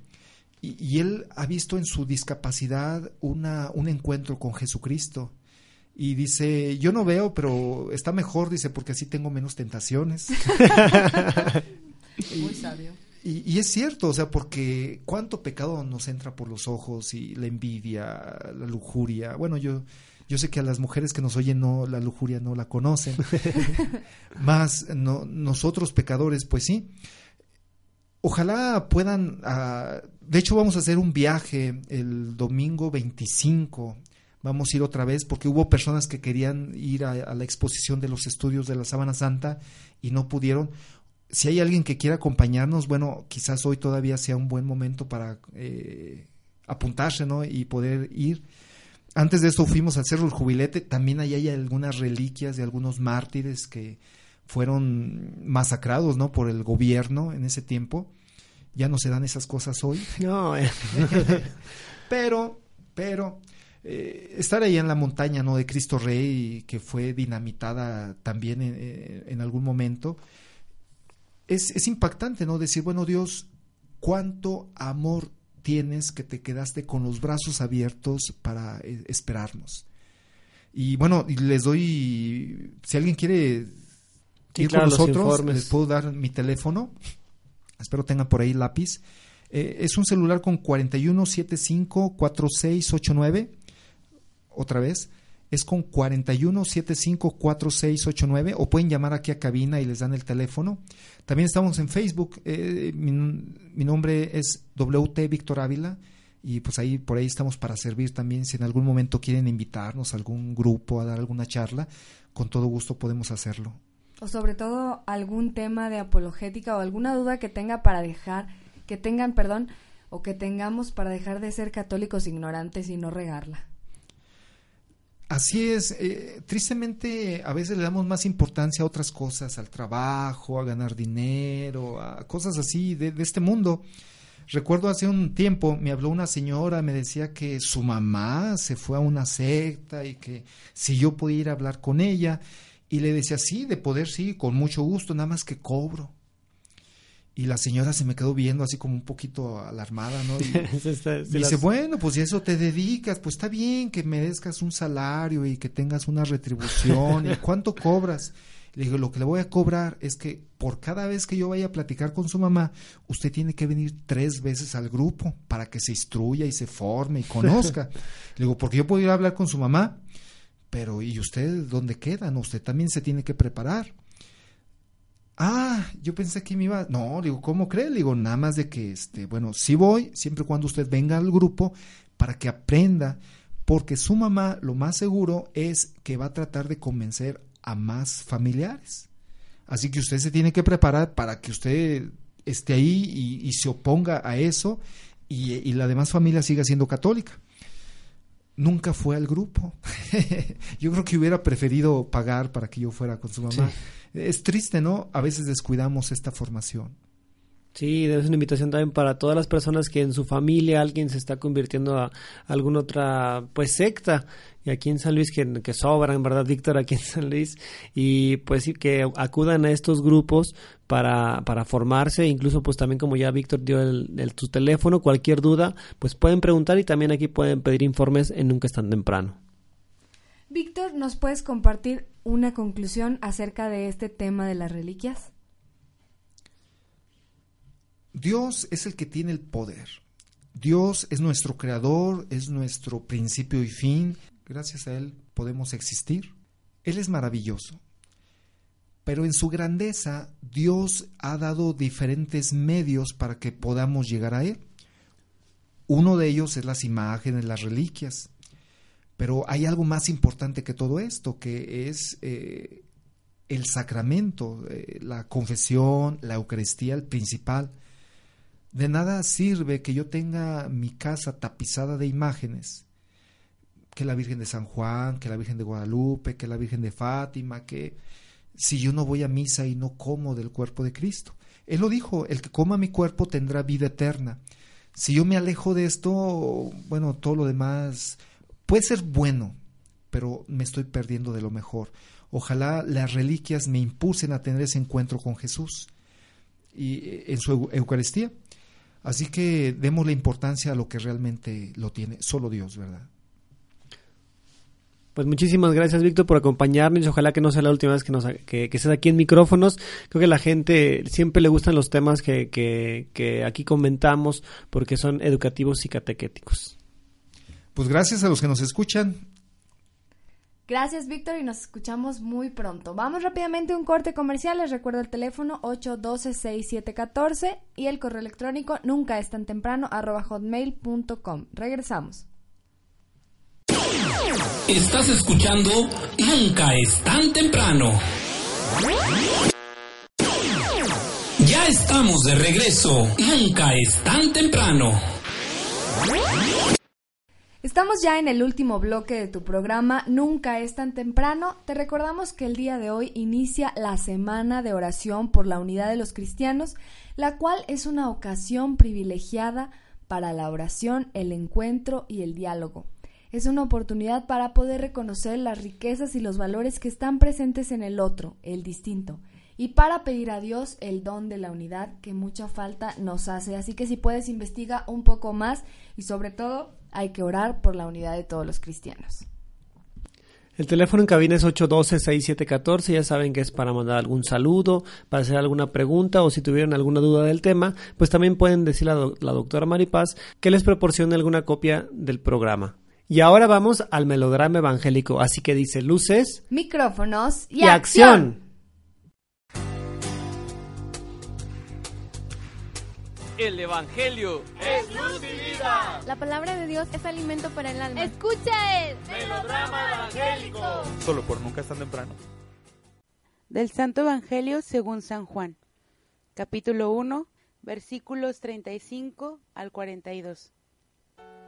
D: Y, y él ha visto en su discapacidad una, un encuentro con Jesucristo y dice, yo no veo, pero está mejor, dice, porque así tengo menos tentaciones.
C: Muy sabio.
D: Y, es cierto, o sea, porque cuánto pecado nos entra por los ojos y la envidia, la lujuria. Bueno, yo, yo sé que a las mujeres que nos oyen no, la lujuria no la conocen. Más no, nosotros pecadores, pues sí. Ojalá puedan, ah, de hecho vamos a hacer un viaje el domingo 25 vamos a ir otra vez, porque hubo personas que querían ir a, la exposición de los estudios de la Sábana Santa y no pudieron. Si hay alguien que quiera acompañarnos, bueno, quizás hoy todavía sea un buen momento para eh, apuntarse, ¿no? Y poder ir. Antes de esto fuimos al Cerro del Jubilete, también ahí hay algunas reliquias de algunos mártires que fueron masacrados, ¿no? Por el gobierno en ese tiempo. Ya no se dan esas cosas hoy.
B: No, eh.
D: pero, pero, eh, estar ahí en la montaña, ¿no? De Cristo Rey, que fue dinamitada también en, eh, en algún momento, es, es impactante, ¿no? Decir, bueno, Dios, cuánto amor tienes que te quedaste con los brazos abiertos para eh, esperarnos. Y bueno, les doy, si alguien quiere
B: Sí,
D: ir
B: claro,
D: con nosotros, les puedo dar mi teléfono. Espero tengan por ahí lápiz. Eh, es un celular con 41754689. Otra vez, es con 41754689 o pueden llamar aquí a cabina y les dan el teléfono. También estamos en Facebook. eh, mi, mi nombre es WT Víctor Ávila y pues ahí por ahí estamos para servir también si en algún momento quieren invitarnos a algún grupo a dar alguna charla, con todo gusto podemos hacerlo.
C: O sobre todo algún tema de apologética o alguna duda que tenga para dejar, que tengan, perdón, o que tengamos para dejar de ser católicos ignorantes y no regarla.
D: Así es, eh, tristemente a veces le damos más importancia a otras cosas, al trabajo, a ganar dinero, a cosas así de, de este mundo. Recuerdo hace un tiempo me habló una señora, me decía que su mamá se fue a una secta y que si yo podía ir a hablar con ella. Y le decía, sí, de poder, sí, con mucho gusto, nada más que cobro. Y la señora se me quedó viendo así como un poquito alarmada, ¿no? Y,
B: está-
D: dice,
B: las-
D: bueno, pues si eso te dedicas, pues está bien que merezcas un salario y que tengas una retribución. ¿Y cuánto cobras? Le digo, lo que le voy a cobrar es que por cada vez que yo vaya a platicar con su mamá, usted tiene que venir tres veces al grupo para que se instruya y se forme y conozca. Le digo, porque yo puedo ir a hablar con su mamá, pero ¿y usted dónde queda? No, usted también se tiene que preparar. Ah, yo pensé que me iba. No, digo, ¿cómo cree? Le digo, nada más de que, este, bueno, sí voy, siempre y cuando usted venga al grupo para que aprenda, porque su mamá, lo más seguro es que va a tratar de convencer a más familiares. Así que usted se tiene que preparar para que usted esté ahí y, se oponga a eso y la demás familia siga siendo católica. Nunca fue al grupo. yo creo que hubiera preferido pagar para que yo fuera con su mamá. Es triste, ¿no? A veces descuidamos esta formación.
B: Sí, es una invitación también para todas las personas que en su familia alguien se está convirtiendo a alguna otra pues secta. Y aquí en San Luis que, que sobran, ¿verdad, Víctor? Aquí en San Luis. Y pues sí, que acudan a estos grupos para, para formarse. Incluso pues también como ya Víctor dio el, el- tu teléfono, cualquier duda, pues pueden preguntar y también aquí pueden pedir informes en Nunca es tan temprano.
C: Víctor, ¿nos puedes compartir una conclusión acerca de este tema de las reliquias?
D: Dios es el que tiene el poder. Dios es nuestro creador, es nuestro principio y fin. Gracias a Él podemos existir. Él es maravilloso. Pero en su grandeza, Dios ha dado diferentes medios para que podamos llegar a Él. Uno de ellos es las imágenes, las reliquias. Pero hay algo más importante que todo esto, que es eh, el sacramento, eh, la confesión, la Eucaristía, el principal. De nada sirve que yo tenga mi casa tapizada de imágenes, que la Virgen de San Juan, que la Virgen de Guadalupe, que la Virgen de Fátima, que si yo no voy a misa y no como del cuerpo de Cristo. Él lo dijo, el que coma mi cuerpo tendrá vida eterna. Si yo me alejo de esto, bueno, todo lo demás puede ser bueno, pero me estoy perdiendo de lo mejor. Ojalá las reliquias me impulsen a tener ese encuentro con Jesús y eh, en su eu- Eucaristía. Así que demos la importancia a lo que realmente lo tiene, solo Dios, ¿verdad?
B: Pues muchísimas gracias, Víctor, por acompañarnos. Ojalá que no sea la última vez que, nos, que, que estés aquí en micrófonos. Creo que la gente siempre le gustan los temas que, que, que aquí comentamos porque son educativos y catequéticos.
D: Pues gracias a los que nos escuchan.
C: Gracias, Víctor, y nos escuchamos muy pronto. Vamos rápidamente a un corte comercial. Les recuerdo el teléfono 812-6714 y el correo electrónico nunca es tan temprano hotmail.com. Regresamos.
E: Estás escuchando Nunca es tan temprano. Ya estamos de regreso. Nunca es tan temprano.
C: Estamos ya en el último bloque de tu programa Nunca es tan temprano. Te recordamos que el día de hoy inicia la Semana de Oración por la Unidad de los Cristianos, la cual es una ocasión privilegiada para la oración, el encuentro y el diálogo. Es una oportunidad para poder reconocer las riquezas y los valores que están presentes en el otro, el distinto, y para pedir a Dios el don de la unidad que mucha falta nos hace. Así que si puedes investiga un poco más y sobre todo hay que orar por la unidad de todos los cristianos.
B: El teléfono en cabina es 812-6714, ya saben que es para mandar algún saludo, para hacer alguna pregunta o si tuvieran alguna duda del tema, pues también pueden decirle a la doctora Maripaz que les proporcione alguna copia del programa. Y ahora vamos al melodrama evangélico, así que dice luces,
C: micrófonos
B: y, acción.
F: El Evangelio es luz y vida.
G: La palabra de Dios es alimento para el alma.
H: Escucha el
I: melodrama evangélico.
J: Solo por nunca es tan temprano.
K: Del Santo Evangelio según San Juan, capítulo 1, versículos 35 al 42.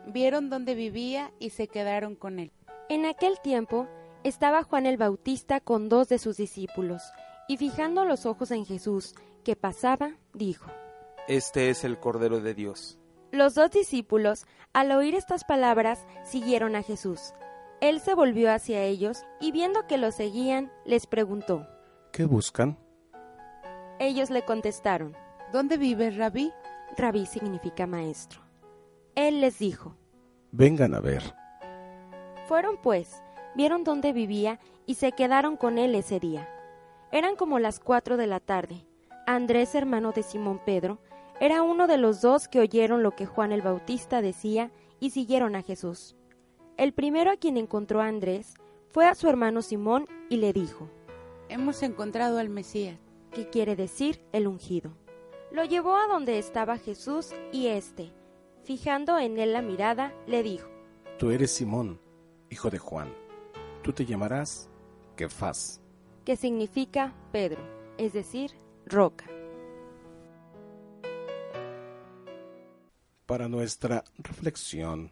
K: Vieron dónde vivía y se quedaron con él.
L: En aquel tiempo estaba Juan el Bautista con dos de sus discípulos, y fijando los ojos en Jesús, que pasaba, dijo,
J: este es el Cordero de Dios.
L: Los dos discípulos, al oír estas palabras, siguieron a Jesús. Él se volvió hacia ellos y viendo que los seguían, les preguntó,
J: ¿Qué buscan?
L: Ellos le contestaron,
K: ¿Dónde vive Rabí?
L: Rabí significa maestro. Él les dijo,
J: Vengan a ver.
L: Fueron pues, vieron dónde vivía y se quedaron con él ese día. Eran como las cuatro de la tarde. Andrés, hermano de Simón Pedro, era uno de los dos que oyeron lo que Juan el Bautista decía y siguieron a Jesús. El primero a quien encontró a Andrés fue a su hermano Simón y le dijo,
K: Hemos encontrado al Mesías,
L: que quiere decir el ungido. Lo llevó a donde estaba Jesús y éste, fijando en él la mirada, le dijo,
J: Tú eres Simón, hijo de Juan. Tú te llamarás Kefas,
L: que significa Pedro, es decir, roca.
J: Para nuestra reflexión.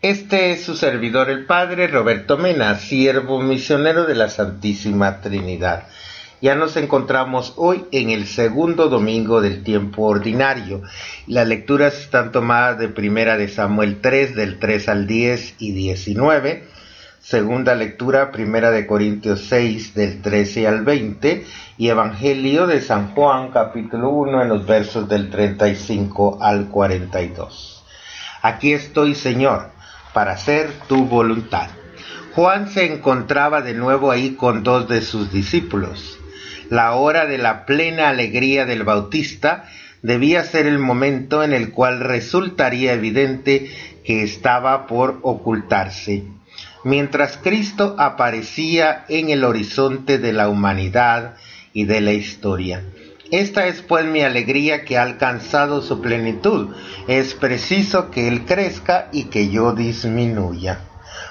M: Este es su servidor el Padre Roberto Mena, siervo misionero de la Santísima Trinidad. Ya nos encontramos hoy en el segundo domingo del tiempo ordinario. Las lecturas están tomadas de Primera de Samuel 3, del 3 al 10 y 19, Segunda lectura, Primera de Corintios 6, del 13 al 20, y Evangelio de San Juan, capítulo 1, en los versos del 35 al 42. Aquí estoy, Señor, para hacer tu voluntad. Juan se encontraba de nuevo ahí con dos de sus discípulos. La hora de la plena alegría del Bautista debía ser el momento en el cual resultaría evidente que estaba por ocultarse mientras Cristo aparecía en el horizonte de la humanidad y de la historia. Esta es pues mi alegría que ha alcanzado su plenitud. Es preciso que Él crezca y que yo disminuya.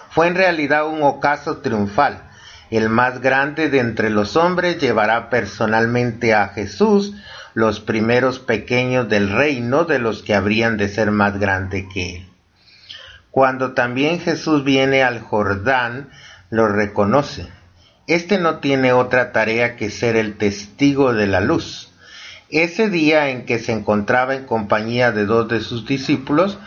M: Fue en realidad un ocaso triunfal. El más grande de entre los hombres llevará personalmente a Jesús los primeros pequeños del reino de los que habrían de ser más grande que Él. Cuando también Jesús viene al Jordán, lo reconoce. Este no tiene otra tarea que ser el testigo de la luz. Ese día en que se encontraba en compañía de dos de sus discípulos,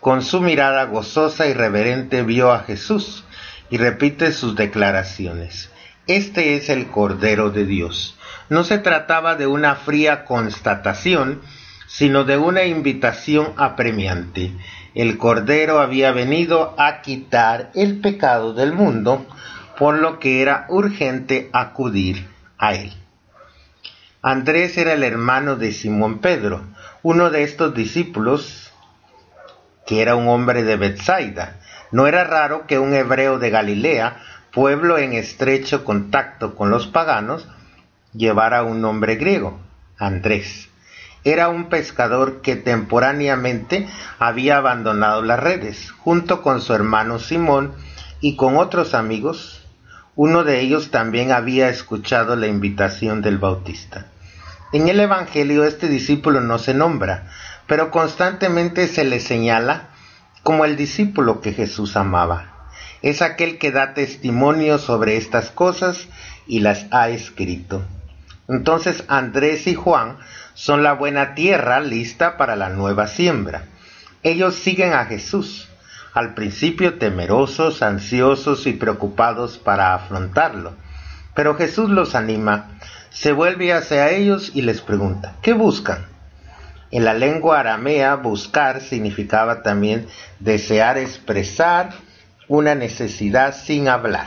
M: con su mirada gozosa y reverente vio a Jesús y repite sus declaraciones. Este es el Cordero de Dios. No se trataba de una fría constatación, sino de una invitación apremiante el Cordero había venido a quitar el pecado del mundo, por lo que era urgente acudir a él. Andrés era el hermano de Simón Pedro, uno de estos discípulos, que era un hombre de Bethsaida. No era raro que un hebreo de Galilea, pueblo en estrecho contacto con los paganos, llevara un nombre griego, Andrés era un pescador que temporáneamente había abandonado las redes, junto con su hermano Simón y con otros amigos. Uno de ellos también había escuchado la invitación del Bautista. En el Evangelio este discípulo no se nombra, pero constantemente se le señala como el discípulo que Jesús amaba. Es aquel que da testimonio sobre estas cosas y las ha escrito. Entonces Andrés y Juan son la buena tierra lista para la nueva siembra. Ellos siguen a Jesús, al principio temerosos, ansiosos y preocupados para afrontarlo. Pero Jesús los anima, se vuelve hacia ellos y les pregunta, ¿qué buscan? En la lengua aramea, buscar significaba también desear expresar una necesidad sin hablar.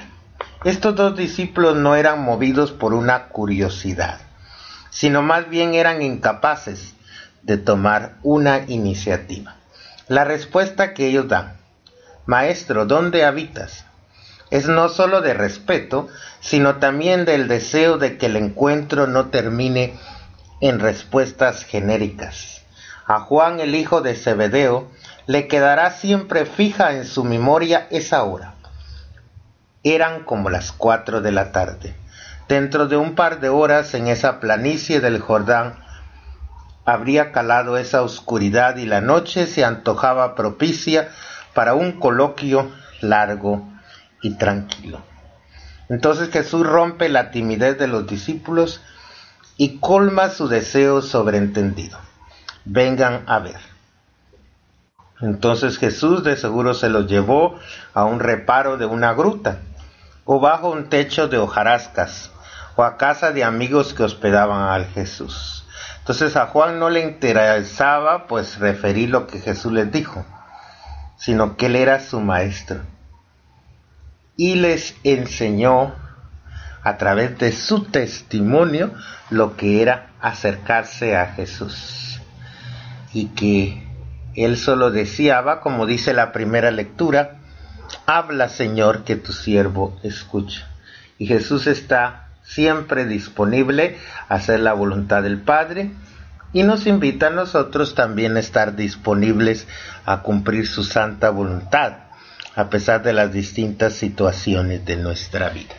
M: Estos dos discípulos no eran movidos por una curiosidad, sino más bien eran incapaces de tomar una iniciativa. La respuesta que ellos dan, Maestro, ¿dónde habitas? es no sólo de respeto, sino también del deseo de que el encuentro no termine en respuestas genéricas. A Juan el hijo de Zebedeo le quedará siempre fija en su memoria esa hora. Eran como las cuatro de la tarde. Dentro de un par de horas en esa planicie del Jordán habría calado esa oscuridad y la noche se antojaba propicia para un coloquio largo y tranquilo. Entonces Jesús rompe la timidez de los discípulos y colma su deseo sobreentendido. Vengan a ver. Entonces Jesús de seguro se los llevó a un reparo de una gruta, o bajo un techo de hojarascas, a casa de amigos que hospedaban al Jesús. Entonces a Juan no le interesaba pues referir lo que Jesús les dijo, sino que él era su maestro y les enseñó a través de su testimonio lo que era acercarse a Jesús y que él solo deseaba, como dice la primera lectura, habla Señor que tu siervo escucha. Y Jesús está siempre disponible a hacer la voluntad del Padre y nos invita a nosotros también a estar disponibles a cumplir su santa voluntad a pesar de las distintas situaciones de nuestra vida.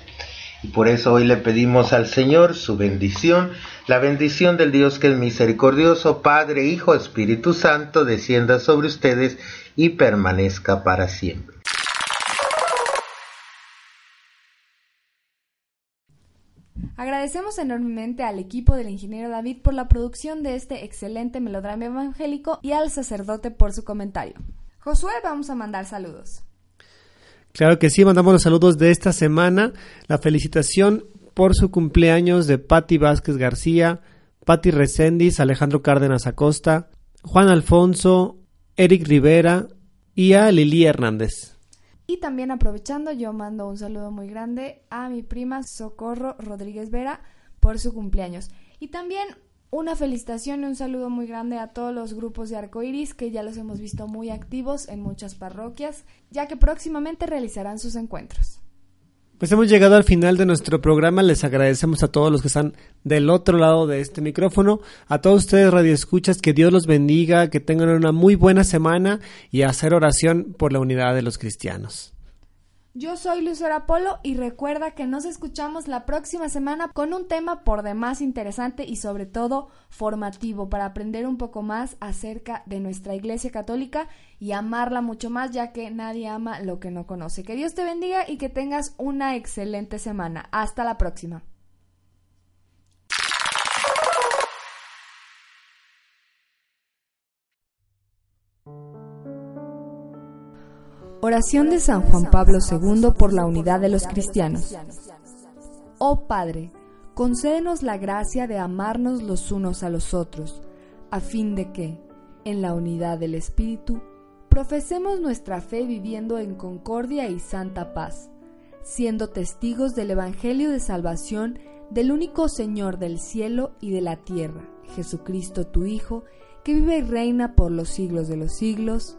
M: Y por eso hoy le pedimos al Señor su bendición, la bendición del Dios que es misericordioso, Padre, Hijo, Espíritu Santo, descienda sobre ustedes y permanezca para siempre.
C: Agradecemos enormemente al equipo del ingeniero David por la producción de este excelente melodrama evangélico y al sacerdote por su comentario. Josué, vamos a mandar saludos.
B: Claro que sí, mandamos los saludos de esta semana. La felicitación por su cumpleaños de Patti Vázquez García, Patti Recendis, Alejandro Cárdenas Acosta, Juan Alfonso, Eric Rivera y a Lili Hernández.
C: Y también aprovechando, yo mando un saludo muy grande a mi prima Socorro Rodríguez Vera por su cumpleaños. Y también una felicitación y un saludo muy grande a todos los grupos de arcoiris que ya los hemos visto muy activos en muchas parroquias, ya que próximamente realizarán sus encuentros.
B: Pues hemos llegado al final de nuestro programa. Les agradecemos a todos los que están del otro lado de este micrófono. A todos ustedes, radioescuchas, que Dios los bendiga, que tengan una muy buena semana y hacer oración por la unidad de los cristianos.
C: Yo soy Lucera Polo y recuerda que nos escuchamos la próxima semana con un tema por demás interesante y sobre todo formativo para aprender un poco más acerca de nuestra Iglesia Católica y amarla mucho más ya que nadie ama lo que no conoce. Que Dios te bendiga y que tengas una excelente semana. Hasta la próxima. Oración de San Juan Pablo II por la unidad de los cristianos. Oh Padre, concédenos la gracia de amarnos los unos a los otros, a fin de que, en la unidad del Espíritu, profesemos nuestra fe viviendo en concordia y santa paz, siendo testigos del Evangelio de salvación del único Señor del cielo y de la tierra, Jesucristo tu Hijo, que vive y reina por los siglos de los siglos.